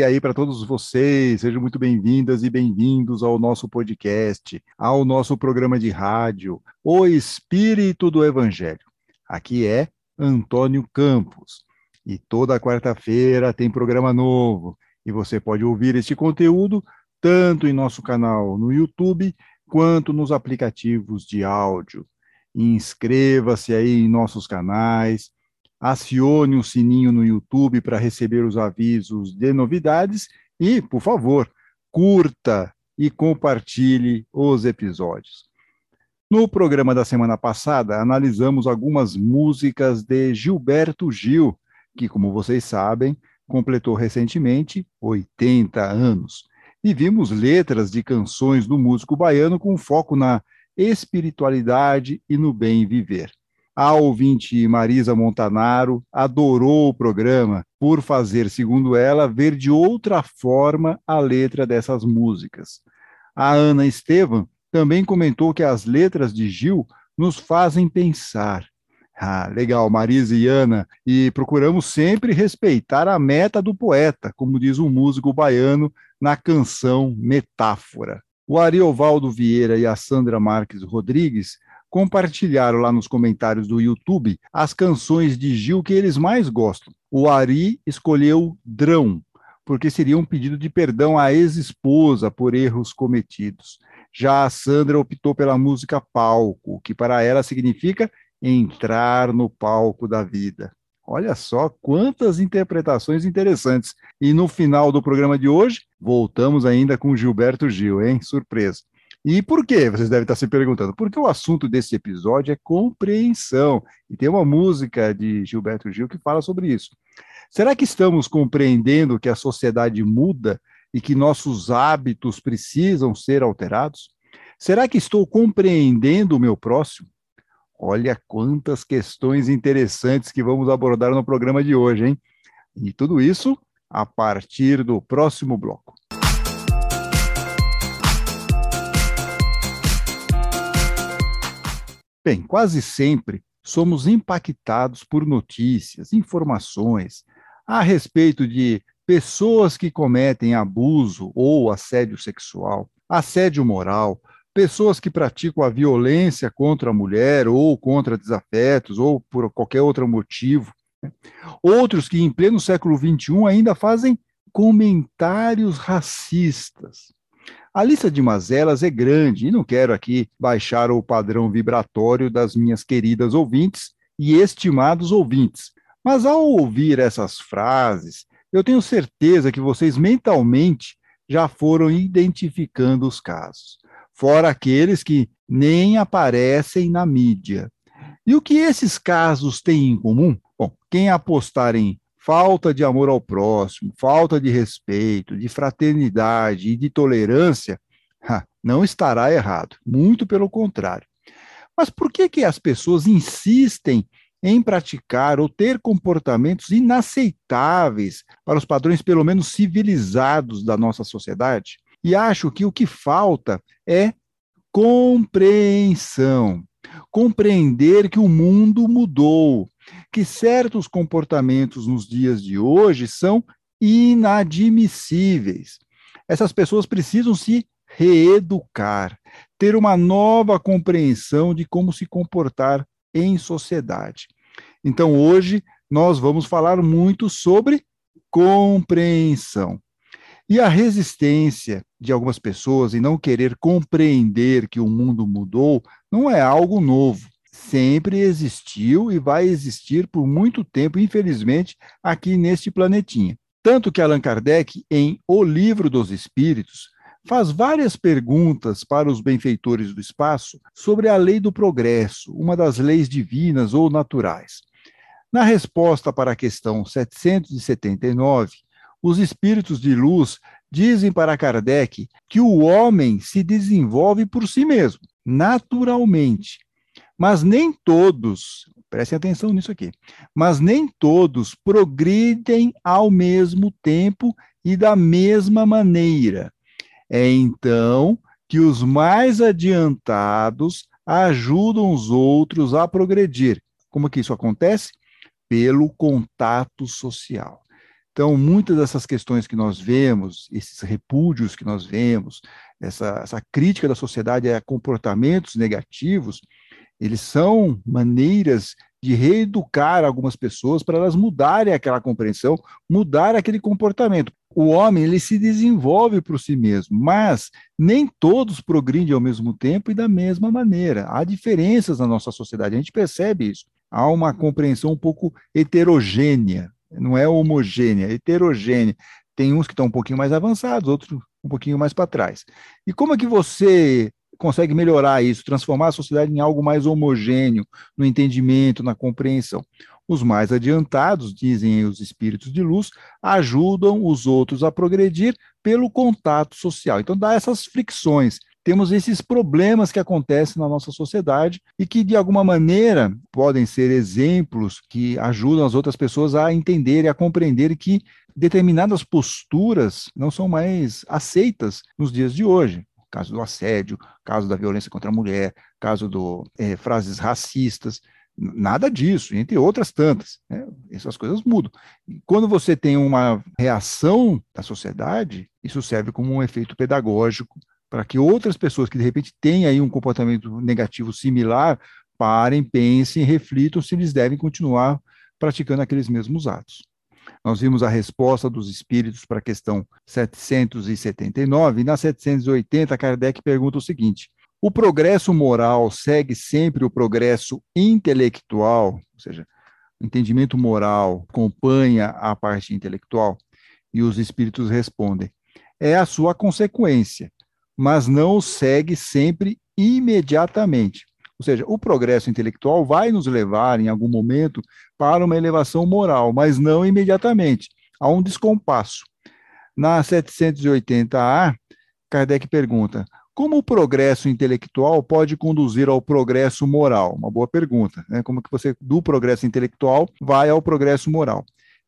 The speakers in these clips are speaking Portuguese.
e aí para todos vocês, sejam muito bem-vindas e bem-vindos ao nosso podcast, ao nosso programa de rádio, O Espírito do Evangelho. Aqui é Antônio Campos e toda quarta-feira tem programa novo e você pode ouvir este conteúdo tanto em nosso canal no YouTube quanto nos aplicativos de áudio. Inscreva-se aí em nossos canais acione o sininho no YouTube para receber os avisos de novidades e, por favor, curta e compartilhe os episódios. No programa da semana passada, analisamos algumas músicas de Gilberto Gil, que, como vocês sabem, completou recentemente 80 anos. E vimos letras de canções do músico baiano com foco na espiritualidade e no bem viver. A ouvinte Marisa Montanaro adorou o programa por fazer, segundo ela, ver de outra forma a letra dessas músicas. A Ana Estevam também comentou que as letras de Gil nos fazem pensar. Ah, legal, Marisa e Ana, e procuramos sempre respeitar a meta do poeta, como diz um músico baiano na canção Metáfora. O Ariovaldo Vieira e a Sandra Marques Rodrigues compartilharam lá nos comentários do YouTube as canções de Gil que eles mais gostam. O Ari escolheu Drão, porque seria um pedido de perdão à ex-esposa por erros cometidos. Já a Sandra optou pela música Palco, que para ela significa entrar no palco da vida. Olha só quantas interpretações interessantes. E no final do programa de hoje, voltamos ainda com Gilberto Gil, hein? Surpresa. E por quê? Vocês devem estar se perguntando. Porque o assunto desse episódio é compreensão. E tem uma música de Gilberto Gil que fala sobre isso. Será que estamos compreendendo que a sociedade muda e que nossos hábitos precisam ser alterados? Será que estou compreendendo o meu próximo? Olha quantas questões interessantes que vamos abordar no programa de hoje, hein? E tudo isso a partir do próximo bloco. Bem, quase sempre somos impactados por notícias, informações a respeito de pessoas que cometem abuso ou assédio sexual, assédio moral, pessoas que praticam a violência contra a mulher ou contra desafetos ou por qualquer outro motivo. Né? Outros que, em pleno século XXI, ainda fazem comentários racistas. A lista de mazelas é grande e não quero aqui baixar o padrão vibratório das minhas queridas ouvintes e estimados ouvintes. Mas ao ouvir essas frases, eu tenho certeza que vocês mentalmente já foram identificando os casos, fora aqueles que nem aparecem na mídia. E o que esses casos têm em comum? Bom, quem apostar em falta de amor ao próximo, falta de respeito, de fraternidade e de tolerância, não estará errado, muito pelo contrário. Mas por que, que as pessoas insistem em praticar ou ter comportamentos inaceitáveis para os padrões, pelo menos civilizados, da nossa sociedade? E acho que o que falta é compreensão. Compreender que o mundo mudou, que certos comportamentos nos dias de hoje são inadmissíveis. Essas pessoas precisam se reeducar, ter uma nova compreensão de como se comportar em sociedade. Então, hoje, nós vamos falar muito sobre compreensão. E a resistência de algumas pessoas em não querer compreender que o mundo mudou não é algo novo sempre existiu e vai existir por muito tempo, infelizmente, aqui neste planetinha. Tanto que Allan Kardec, em O Livro dos Espíritos, faz várias perguntas para os benfeitores do espaço sobre a lei do progresso, uma das leis divinas ou naturais. Na resposta para a questão 779, os espíritos de luz dizem para Kardec que o homem se desenvolve por si mesmo, naturalmente, mas nem todos, prestem atenção nisso aqui, mas nem todos progridem ao mesmo tempo e da mesma maneira. É então que os mais adiantados ajudam os outros a progredir. Como que isso acontece? Pelo contato social. Então, muitas dessas questões que nós vemos, esses repúdios que nós vemos, essa, essa crítica da sociedade a comportamentos negativos, eles são maneiras de reeducar algumas pessoas para elas mudarem aquela compreensão, mudar aquele comportamento. O homem ele se desenvolve por si mesmo, mas nem todos progridem ao mesmo tempo e da mesma maneira. Há diferenças na nossa sociedade, a gente percebe isso. Há uma compreensão um pouco heterogênea, não é homogênea, é heterogênea. Tem uns que estão um pouquinho mais avançados, outros um pouquinho mais para trás. E como é que você consegue melhorar isso, transformar a sociedade em algo mais homogêneo no entendimento, na compreensão. Os mais adiantados, dizem os espíritos de luz, ajudam os outros a progredir pelo contato social. Então, dá essas fricções. Temos esses problemas que acontecem na nossa sociedade e que, de alguma maneira, podem ser exemplos que ajudam as outras pessoas a entenderem, a compreenderem que determinadas posturas não são mais aceitas nos dias de hoje caso do assédio, caso da violência contra a mulher, caso do é, frases racistas, nada disso, entre outras tantas. Né? Essas coisas mudam. E quando você tem uma reação da sociedade, isso serve como um efeito pedagógico para que outras pessoas que de repente têm aí um comportamento negativo similar parem, pensem, reflitam se eles devem continuar praticando aqueles mesmos atos. Nós vimos a resposta dos espíritos para a questão 779, e na 780, Kardec pergunta o seguinte: o progresso moral segue sempre o progresso intelectual, ou seja, o entendimento moral acompanha a parte intelectual? E os espíritos respondem: é a sua consequência, mas não segue sempre imediatamente. Ou seja, o progresso intelectual vai nos levar, em algum momento, para uma elevação moral, mas não imediatamente. Há um descompasso. Na 780A, Kardec pergunta: como o progresso intelectual pode conduzir ao progresso moral? Uma boa pergunta. Né? Como que você, do progresso intelectual, vai ao progresso moral?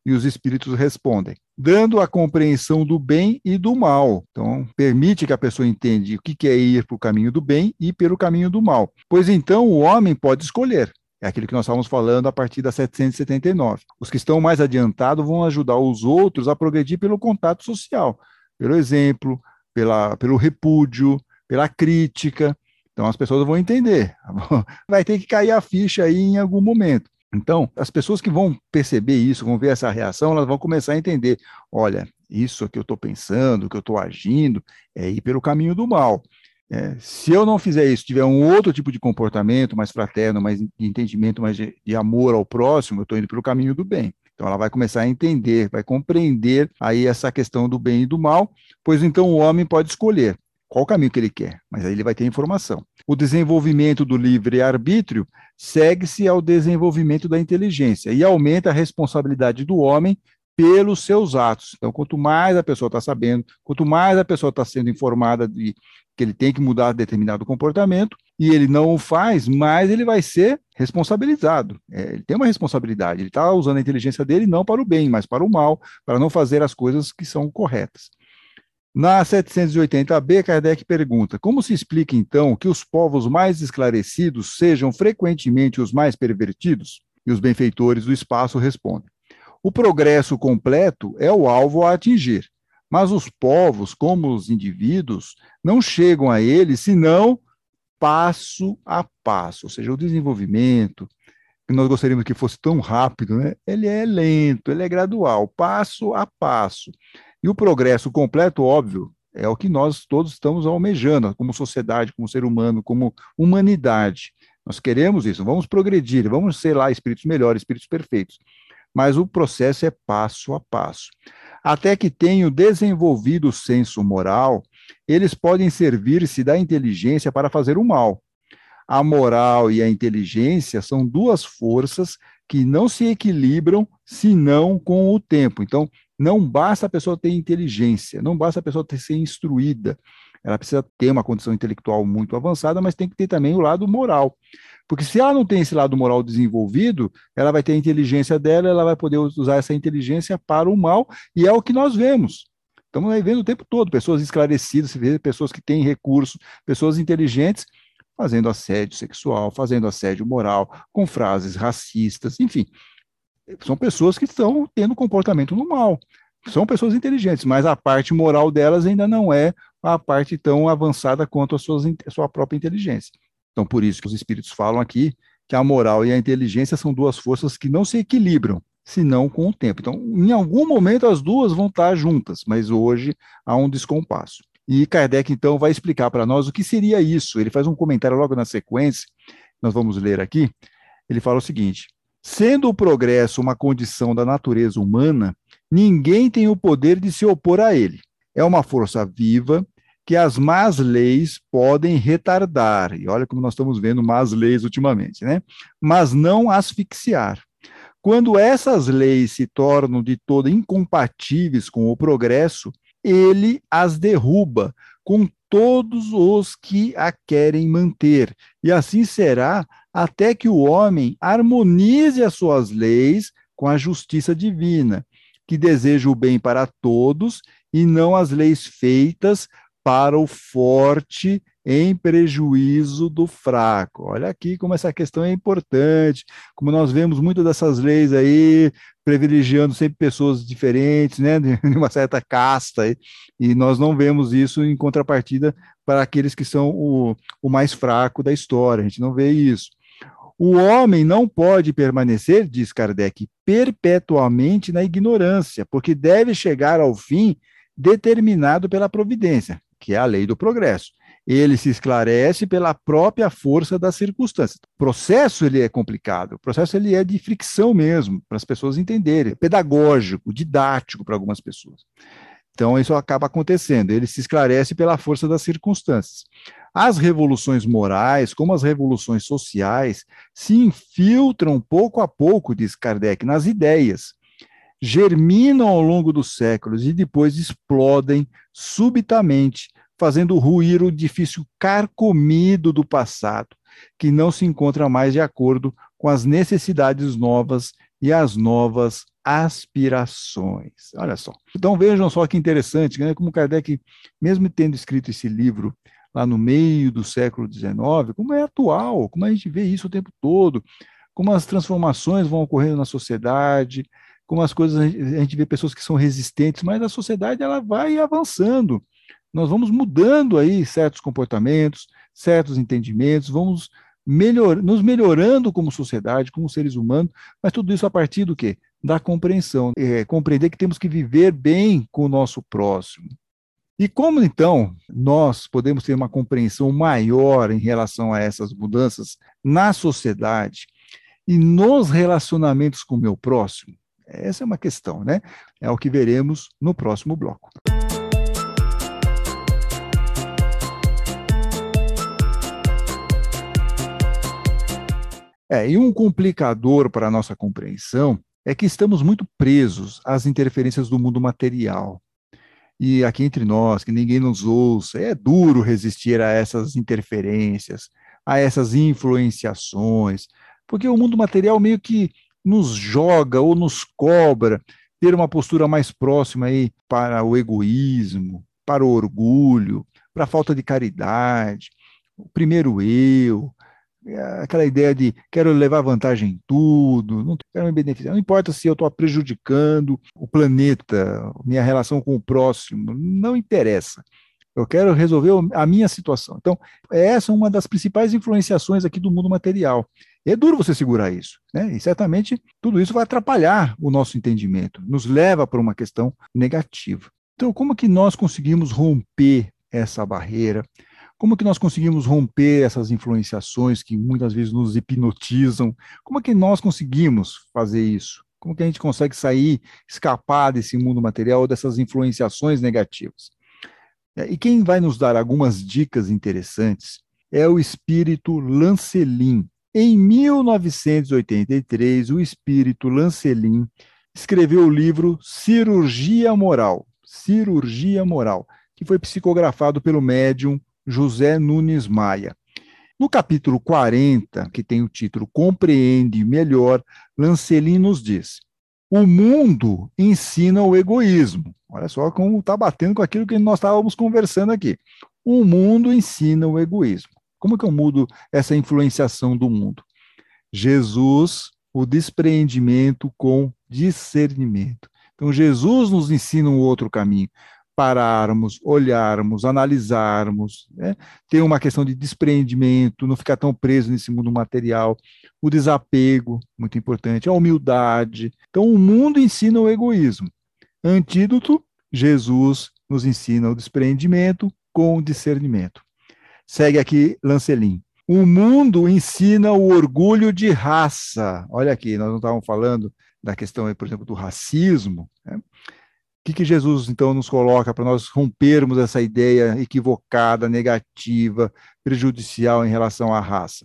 E os espíritos respondem: dando a compreensão do bem e do mal. Então, permite que a pessoa entenda o que é ir para o caminho do bem e pelo caminho do mal. Pois então o homem pode escolher. É aquilo que nós estávamos falando a partir da 779. Os que estão mais adiantados vão ajudar os outros a progredir pelo contato social, pelo exemplo, pela, pelo repúdio, pela crítica. Então as pessoas vão entender. Vai ter que cair a ficha aí em algum momento. Então, as pessoas que vão perceber isso, vão ver essa reação, elas vão começar a entender: olha, isso que eu estou pensando, que eu estou agindo, é ir pelo caminho do mal. É, se eu não fizer isso, tiver um outro tipo de comportamento mais fraterno, mais de entendimento, mais de, de amor ao próximo, eu estou indo pelo caminho do bem. Então ela vai começar a entender, vai compreender aí essa questão do bem e do mal, pois então o homem pode escolher qual o caminho que ele quer, mas aí ele vai ter informação. O desenvolvimento do livre-arbítrio segue-se ao desenvolvimento da inteligência e aumenta a responsabilidade do homem pelos seus atos. Então, quanto mais a pessoa está sabendo, quanto mais a pessoa está sendo informada de que ele tem que mudar determinado comportamento e ele não o faz, mais ele vai ser responsabilizado. É, ele tem uma responsabilidade, ele está usando a inteligência dele não para o bem, mas para o mal, para não fazer as coisas que são corretas. Na 780b, Kardec pergunta: como se explica então que os povos mais esclarecidos sejam frequentemente os mais pervertidos? E os benfeitores do espaço respondem: o progresso completo é o alvo a atingir, mas os povos, como os indivíduos, não chegam a ele senão passo a passo, ou seja, o desenvolvimento, que nós gostaríamos que fosse tão rápido, né? ele é lento, ele é gradual, passo a passo. E o progresso completo, óbvio, é o que nós todos estamos almejando, como sociedade, como ser humano, como humanidade. Nós queremos isso, vamos progredir, vamos ser lá espíritos melhores, espíritos perfeitos. Mas o processo é passo a passo. Até que tenham desenvolvido o senso moral, eles podem servir-se da inteligência para fazer o mal. A moral e a inteligência são duas forças que não se equilibram senão com o tempo. Então, não basta a pessoa ter inteligência, não basta a pessoa ter, ser instruída. Ela precisa ter uma condição intelectual muito avançada, mas tem que ter também o lado moral. Porque se ela não tem esse lado moral desenvolvido, ela vai ter a inteligência dela, ela vai poder usar essa inteligência para o mal, e é o que nós vemos. Estamos aí vendo o tempo todo pessoas esclarecidas, pessoas que têm recursos, pessoas inteligentes fazendo assédio sexual, fazendo assédio moral, com frases racistas, enfim são pessoas que estão tendo comportamento no mal. São pessoas inteligentes, mas a parte moral delas ainda não é a parte tão avançada quanto a, suas, a sua própria inteligência. Então, por isso que os espíritos falam aqui que a moral e a inteligência são duas forças que não se equilibram, senão com o tempo. Então, em algum momento as duas vão estar juntas, mas hoje há um descompasso. E Kardec, então, vai explicar para nós o que seria isso. Ele faz um comentário logo na sequência, nós vamos ler aqui. Ele fala o seguinte: sendo o progresso uma condição da natureza humana, ninguém tem o poder de se opor a ele. É uma força viva que as más leis podem retardar. E olha como nós estamos vendo más leis ultimamente, né? Mas não asfixiar. Quando essas leis se tornam de todo incompatíveis com o progresso, ele as derruba com todos os que a querem manter. E assim será até que o homem harmonize as suas leis com a justiça divina, que deseja o bem para todos e não as leis feitas para o forte em prejuízo do fraco. Olha aqui como essa questão é importante, como nós vemos muitas dessas leis aí privilegiando sempre pessoas diferentes, né, de uma certa casta, e nós não vemos isso em contrapartida para aqueles que são o, o mais fraco da história, a gente não vê isso. O homem não pode permanecer, diz Kardec, perpetuamente na ignorância, porque deve chegar ao fim determinado pela providência que é a lei do progresso. Ele se esclarece pela própria força das circunstâncias. O processo ele é complicado, o processo ele é de fricção mesmo, para as pessoas entenderem, pedagógico, didático para algumas pessoas. Então isso acaba acontecendo, ele se esclarece pela força das circunstâncias. As revoluções morais, como as revoluções sociais, se infiltram pouco a pouco, diz Kardec, nas ideias, germinam ao longo dos séculos e depois explodem subitamente, fazendo ruir o edifício carcomido do passado, que não se encontra mais de acordo com as necessidades novas e as novas aspirações. Olha só. Então vejam só que interessante, né? como Kardec, mesmo tendo escrito esse livro lá no meio do século XIX, como é atual, como a gente vê isso o tempo todo, como as transformações vão ocorrendo na sociedade, como as coisas, a gente vê pessoas que são resistentes, mas a sociedade ela vai avançando. Nós vamos mudando aí certos comportamentos, certos entendimentos, vamos melhor, nos melhorando como sociedade, como seres humanos, mas tudo isso a partir do quê? Da compreensão. É, compreender que temos que viver bem com o nosso próximo. E como então nós podemos ter uma compreensão maior em relação a essas mudanças na sociedade e nos relacionamentos com o meu próximo? Essa é uma questão, né? É o que veremos no próximo bloco. É, e um complicador para a nossa compreensão é que estamos muito presos às interferências do mundo material. E aqui entre nós, que ninguém nos ouça, é duro resistir a essas interferências, a essas influenciações, porque o mundo material meio que nos joga ou nos cobra ter uma postura mais próxima aí para o egoísmo, para o orgulho, para a falta de caridade, o primeiro eu, aquela ideia de quero levar vantagem em tudo, não quero me beneficiar, não importa se eu estou prejudicando o planeta, minha relação com o próximo, não interessa. Eu quero resolver a minha situação. Então, essa é uma das principais influenciações aqui do mundo material. É duro você segurar isso, né? E certamente tudo isso vai atrapalhar o nosso entendimento, nos leva para uma questão negativa. Então, como que nós conseguimos romper essa barreira? Como que nós conseguimos romper essas influenciações que muitas vezes nos hipnotizam? Como é que nós conseguimos fazer isso? Como que a gente consegue sair, escapar desse mundo material, dessas influenciações negativas? É, e quem vai nos dar algumas dicas interessantes é o espírito Lancelin. Em 1983, o espírito Lancelin escreveu o livro Cirurgia Moral, Cirurgia Moral, que foi psicografado pelo médium José Nunes Maia. No capítulo 40, que tem o título Compreende Melhor, Lancelin nos diz: O mundo ensina o egoísmo. Olha só como está batendo com aquilo que nós estávamos conversando aqui. O mundo ensina o egoísmo. Como que eu mudo essa influenciação do mundo? Jesus o despreendimento com discernimento. Então, Jesus nos ensina um outro caminho. Pararmos, olharmos, analisarmos, né? ter uma questão de despreendimento, não ficar tão preso nesse mundo material, o desapego, muito importante, a humildade. Então, o mundo ensina o egoísmo. Antídoto, Jesus nos ensina o despreendimento com discernimento. Segue aqui Lancelin. O mundo ensina o orgulho de raça. Olha aqui, nós não estávamos falando da questão, por exemplo, do racismo. Né? O que, que Jesus, então, nos coloca para nós rompermos essa ideia equivocada, negativa, prejudicial em relação à raça?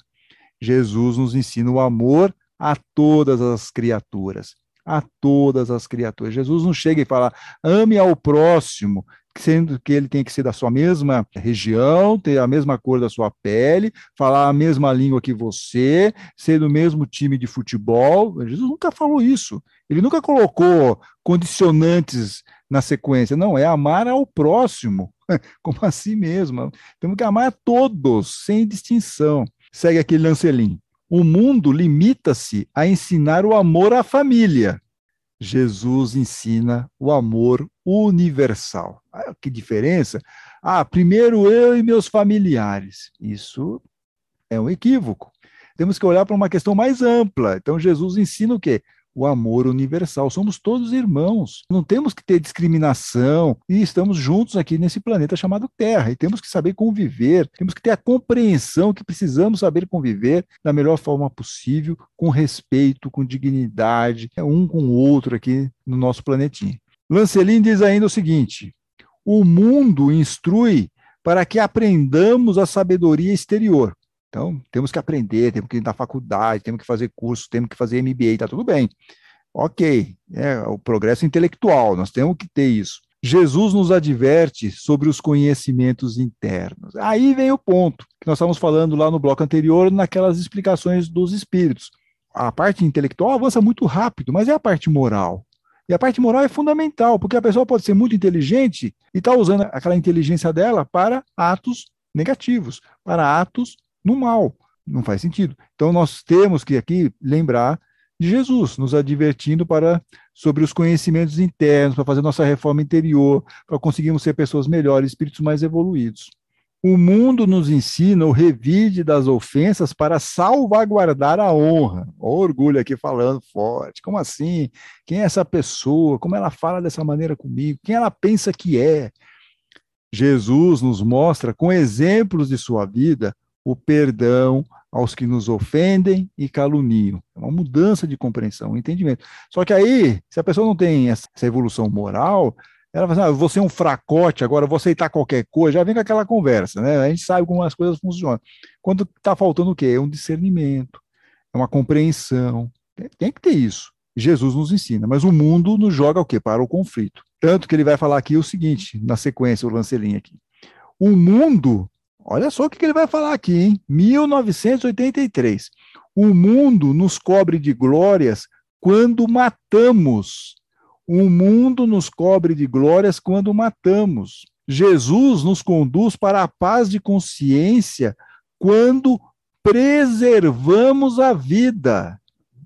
Jesus nos ensina o amor a todas as criaturas. A todas as criaturas. Jesus não chega e fala, ame ao próximo, sendo que ele tem que ser da sua mesma região, ter a mesma cor da sua pele, falar a mesma língua que você, ser do mesmo time de futebol. Jesus nunca falou isso. Ele nunca colocou condicionantes na sequência. Não, é amar ao próximo, como assim mesmo. Temos que amar a todos, sem distinção. Segue aqui Lancelin. O mundo limita-se a ensinar o amor à família. Jesus ensina o amor universal. Ah, que diferença? Ah, primeiro eu e meus familiares. Isso é um equívoco. Temos que olhar para uma questão mais ampla. Então, Jesus ensina o quê? O amor universal. Somos todos irmãos. Não temos que ter discriminação e estamos juntos aqui nesse planeta chamado Terra. E temos que saber conviver, temos que ter a compreensão que precisamos saber conviver da melhor forma possível, com respeito, com dignidade, um com o outro aqui no nosso planetinha. Lancelin diz ainda o seguinte: o mundo instrui para que aprendamos a sabedoria exterior. Então, temos que aprender, temos que ir na faculdade, temos que fazer curso, temos que fazer MBA, está tudo bem. Ok, é o progresso intelectual, nós temos que ter isso. Jesus nos adverte sobre os conhecimentos internos. Aí vem o ponto que nós estávamos falando lá no bloco anterior, naquelas explicações dos espíritos. A parte intelectual avança muito rápido, mas é a parte moral. E a parte moral é fundamental, porque a pessoa pode ser muito inteligente e está usando aquela inteligência dela para atos negativos, para atos no mal. Não faz sentido. Então nós temos que aqui lembrar de Jesus, nos advertindo para sobre os conhecimentos internos, para fazer nossa reforma interior, para conseguirmos ser pessoas melhores, espíritos mais evoluídos. O mundo nos ensina o revide das ofensas para salvaguardar a honra. Orgulho aqui falando forte. Como assim? Quem é essa pessoa? Como ela fala dessa maneira comigo? Quem ela pensa que é? Jesus nos mostra, com exemplos de sua vida, o perdão aos que nos ofendem e caluniam. É uma mudança de compreensão, um entendimento. Só que aí, se a pessoa não tem essa evolução moral, ela vai assim, ah, você é um fracote, agora vou aceitar qualquer coisa, já vem com aquela conversa, né? A gente sabe como as coisas funcionam. Quando está faltando o quê? É um discernimento, é uma compreensão. Tem que ter isso. Jesus nos ensina, mas o mundo nos joga o quê? Para o conflito. Tanto que ele vai falar aqui o seguinte, na sequência, o Lancelin aqui. O mundo Olha só o que ele vai falar aqui, hein? 1983. O mundo nos cobre de glórias quando matamos. O mundo nos cobre de glórias quando matamos. Jesus nos conduz para a paz de consciência quando preservamos a vida.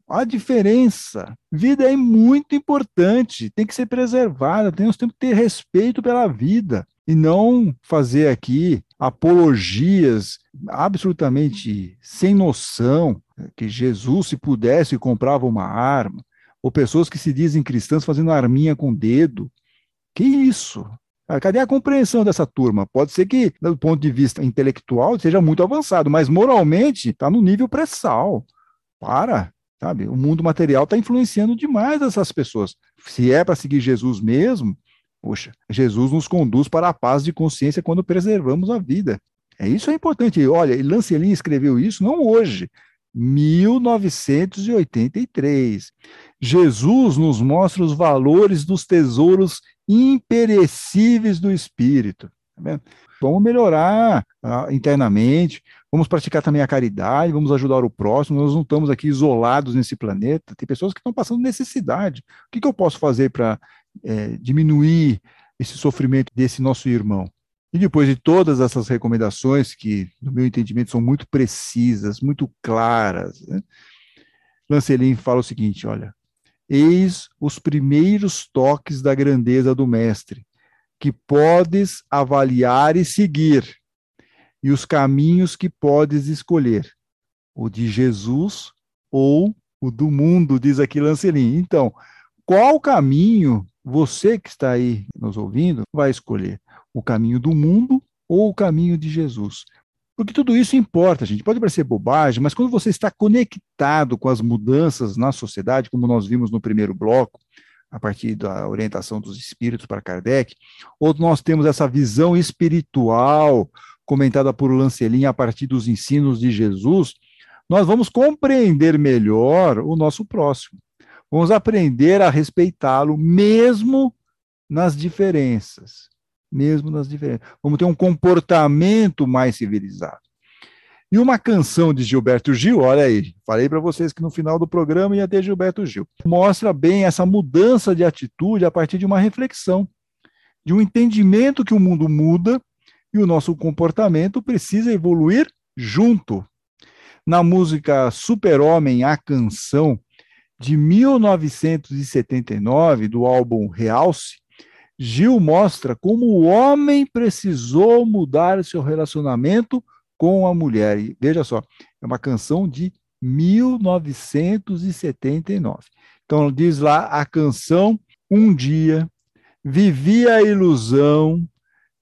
A diferença. Vida é muito importante, tem que ser preservada, temos que ter respeito pela vida e não fazer aqui apologias absolutamente sem noção, que Jesus, se pudesse, comprava uma arma, ou pessoas que se dizem cristãs fazendo arminha com o dedo. Que isso? Ah, cadê a compreensão dessa turma? Pode ser que, do ponto de vista intelectual, seja muito avançado, mas moralmente está no nível pré-sal. Para, sabe? O mundo material está influenciando demais essas pessoas. Se é para seguir Jesus mesmo, Poxa, Jesus nos conduz para a paz de consciência quando preservamos a vida. É isso é importante. Olha, Lancelin escreveu isso não hoje, 1983. Jesus nos mostra os valores dos tesouros imperecíveis do espírito. Tá vamos melhorar ah, internamente, vamos praticar também a caridade, vamos ajudar o próximo. Nós não estamos aqui isolados nesse planeta. Tem pessoas que estão passando necessidade. O que, que eu posso fazer para é, diminuir esse sofrimento desse nosso irmão. E depois de todas essas recomendações, que, no meu entendimento, são muito precisas, muito claras, né? Lancelin fala o seguinte: olha, eis os primeiros toques da grandeza do Mestre, que podes avaliar e seguir, e os caminhos que podes escolher, o de Jesus ou o do mundo, diz aqui Lancelin. Então, qual caminho você que está aí nos ouvindo vai escolher? O caminho do mundo ou o caminho de Jesus? Porque tudo isso importa, gente. Pode parecer bobagem, mas quando você está conectado com as mudanças na sociedade, como nós vimos no primeiro bloco, a partir da orientação dos espíritos para Kardec, ou nós temos essa visão espiritual comentada por Lancelin a partir dos ensinos de Jesus, nós vamos compreender melhor o nosso próximo. Vamos aprender a respeitá-lo mesmo nas diferenças, mesmo nas diferenças. Vamos ter um comportamento mais civilizado. E uma canção de Gilberto Gil, olha aí, falei para vocês que no final do programa ia ter Gilberto Gil. Mostra bem essa mudança de atitude a partir de uma reflexão, de um entendimento que o mundo muda e o nosso comportamento precisa evoluir junto. Na música Super-Homem, a canção, de 1979, do álbum Realce, Gil mostra como o homem precisou mudar seu relacionamento com a mulher. E veja só, é uma canção de 1979. Então diz lá a canção Um dia vivi a ilusão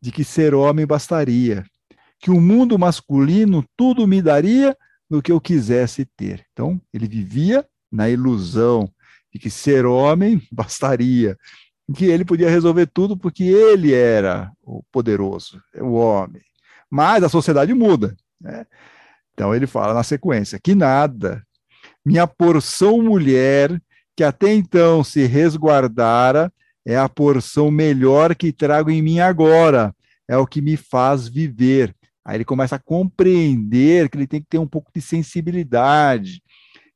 de que ser homem bastaria, que o mundo masculino tudo me daria do que eu quisesse ter. Então, ele vivia na ilusão de que ser homem bastaria, que ele podia resolver tudo porque ele era o poderoso, o homem. Mas a sociedade muda. Né? Então ele fala na sequência: que nada, minha porção mulher, que até então se resguardara, é a porção melhor que trago em mim agora, é o que me faz viver. Aí ele começa a compreender que ele tem que ter um pouco de sensibilidade,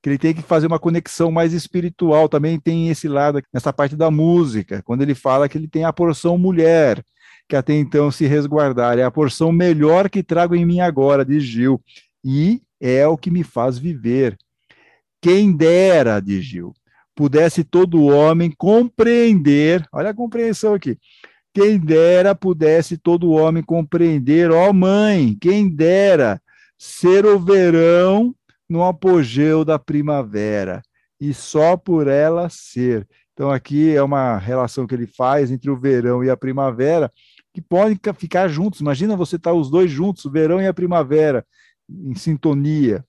que ele tem que fazer uma conexão mais espiritual. Também tem esse lado nessa parte da música, quando ele fala que ele tem a porção mulher, que até então se resguardar, é a porção melhor que trago em mim agora, diz Gil, e é o que me faz viver. Quem dera, diz Gil, pudesse todo homem compreender, olha a compreensão aqui, quem dera pudesse todo homem compreender, ó mãe, quem dera ser o verão no apogeu da primavera, e só por ela ser. Então, aqui é uma relação que ele faz entre o verão e a primavera, que podem ficar juntos. Imagina você estar tá os dois juntos, o verão e a primavera, em sintonia.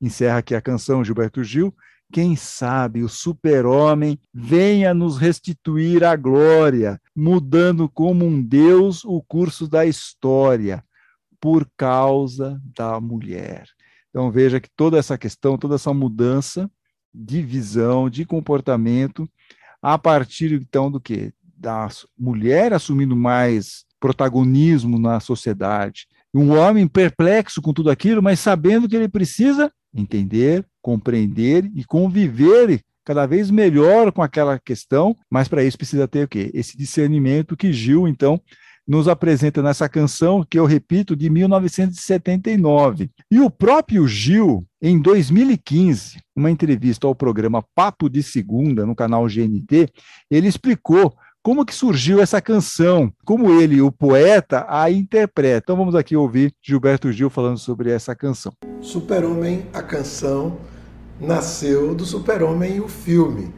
Encerra aqui a canção Gilberto Gil. Quem sabe o super-homem venha nos restituir a glória, mudando como um Deus o curso da história, por causa da mulher. Então veja que toda essa questão, toda essa mudança de visão, de comportamento, a partir então do que? Da mulher assumindo mais protagonismo na sociedade. Um homem perplexo com tudo aquilo, mas sabendo que ele precisa entender, compreender e conviver cada vez melhor com aquela questão, mas para isso precisa ter o quê? Esse discernimento que Gil, então, nos apresenta nessa canção, que eu repito, de 1979. E o próprio Gil, em 2015, uma entrevista ao programa Papo de Segunda, no canal GNT, ele explicou como que surgiu essa canção, como ele, o poeta, a interpreta. Então vamos aqui ouvir Gilberto Gil falando sobre essa canção. Super-Homem, a canção, nasceu do Super-Homem, o filme.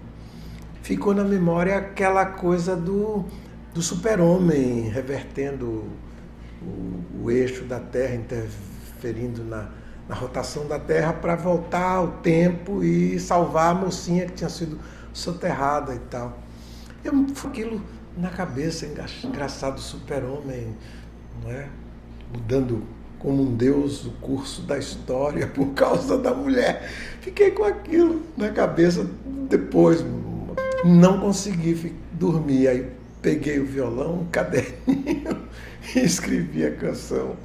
Ficou na memória aquela coisa do do super-homem revertendo o, o, eixo da Terra, interferindo na, na rotação da Terra para voltar ao tempo e salvar a mocinha que tinha sido soterrada e tal. Eu aquilo na cabeça, engraçado, super-homem, não é? mudando como um deus o curso da história por causa da mulher. Fiquei com aquilo na cabeça depois, não consegui dormir. Aí peguei o violão, um caderninho e escrevi a canção.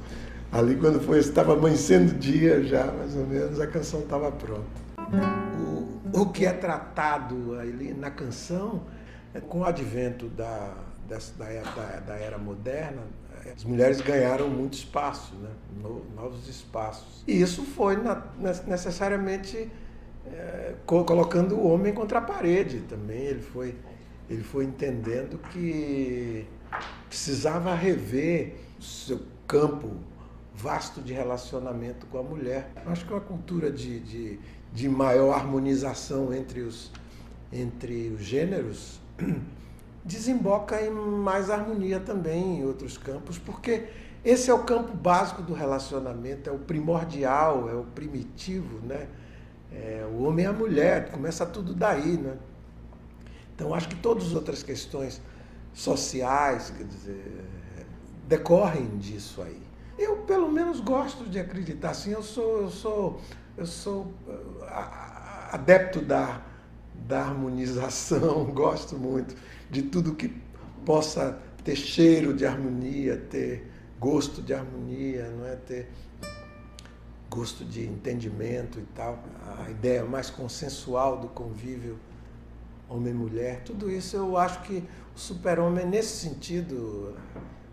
Ali quando foi, estava amanhecendo o dia já, mais ou menos, a canção estava pronta. O, o que é tratado ali na canção, é com o advento da, dessa, da, da, da era moderna, as mulheres ganharam muito espaço, né? No, novos espaços. E isso foi na, necessariamente é, colocando o homem contra a parede também. Ele foi, ele foi entendendo que precisava rever seu campo vasto de relacionamento com a mulher. Acho que uma cultura de, de, de maior harmonização entre os, entre os gêneros desemboca em mais harmonia também em outros campos, porque esse é o campo básico do relacionamento, é o primordial, é o primitivo, né? É, o homem e a mulher, começa tudo daí, né? Então acho que todas as outras questões sociais, quer dizer, decorrem disso aí. Eu pelo menos gosto de acreditar assim, eu sou eu sou eu sou uh, adepto da da harmonização, gosto muito de tudo que possa ter cheiro de harmonia, ter gosto de harmonia, não é ter gosto de entendimento e tal, a ideia mais consensual do convívio homem-mulher, tudo isso eu acho que o super-homem nesse sentido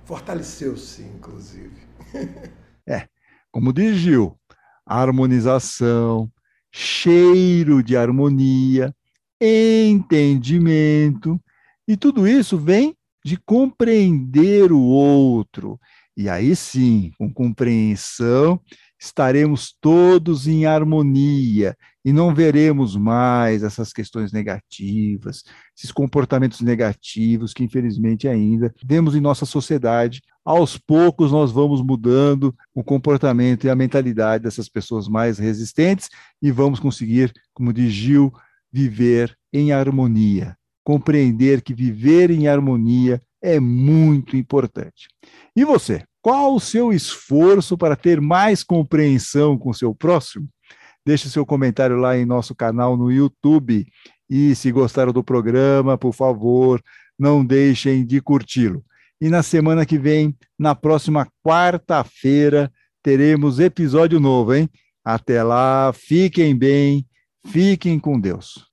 fortaleceu-se, inclusive. é, como diz Gil, harmonização, cheiro de harmonia, entendimento, e tudo isso vem de compreender o outro. E aí sim, com compreensão, estaremos todos em harmonia e não veremos mais essas questões negativas, esses comportamentos negativos que, infelizmente, ainda vemos em nossa sociedade. Aos poucos, nós vamos mudando o comportamento e a mentalidade dessas pessoas mais resistentes e vamos conseguir, como diz Gil, viver em harmonia compreender que viver em harmonia é muito importante. E você, qual o seu esforço para ter mais compreensão com o seu próximo? Deixe seu comentário lá em nosso canal no YouTube. E se gostaram do programa, por favor, não deixem de curti-lo. E na semana que vem, na próxima quarta-feira, teremos episódio novo, hein? Até lá, fiquem bem, fiquem com Deus.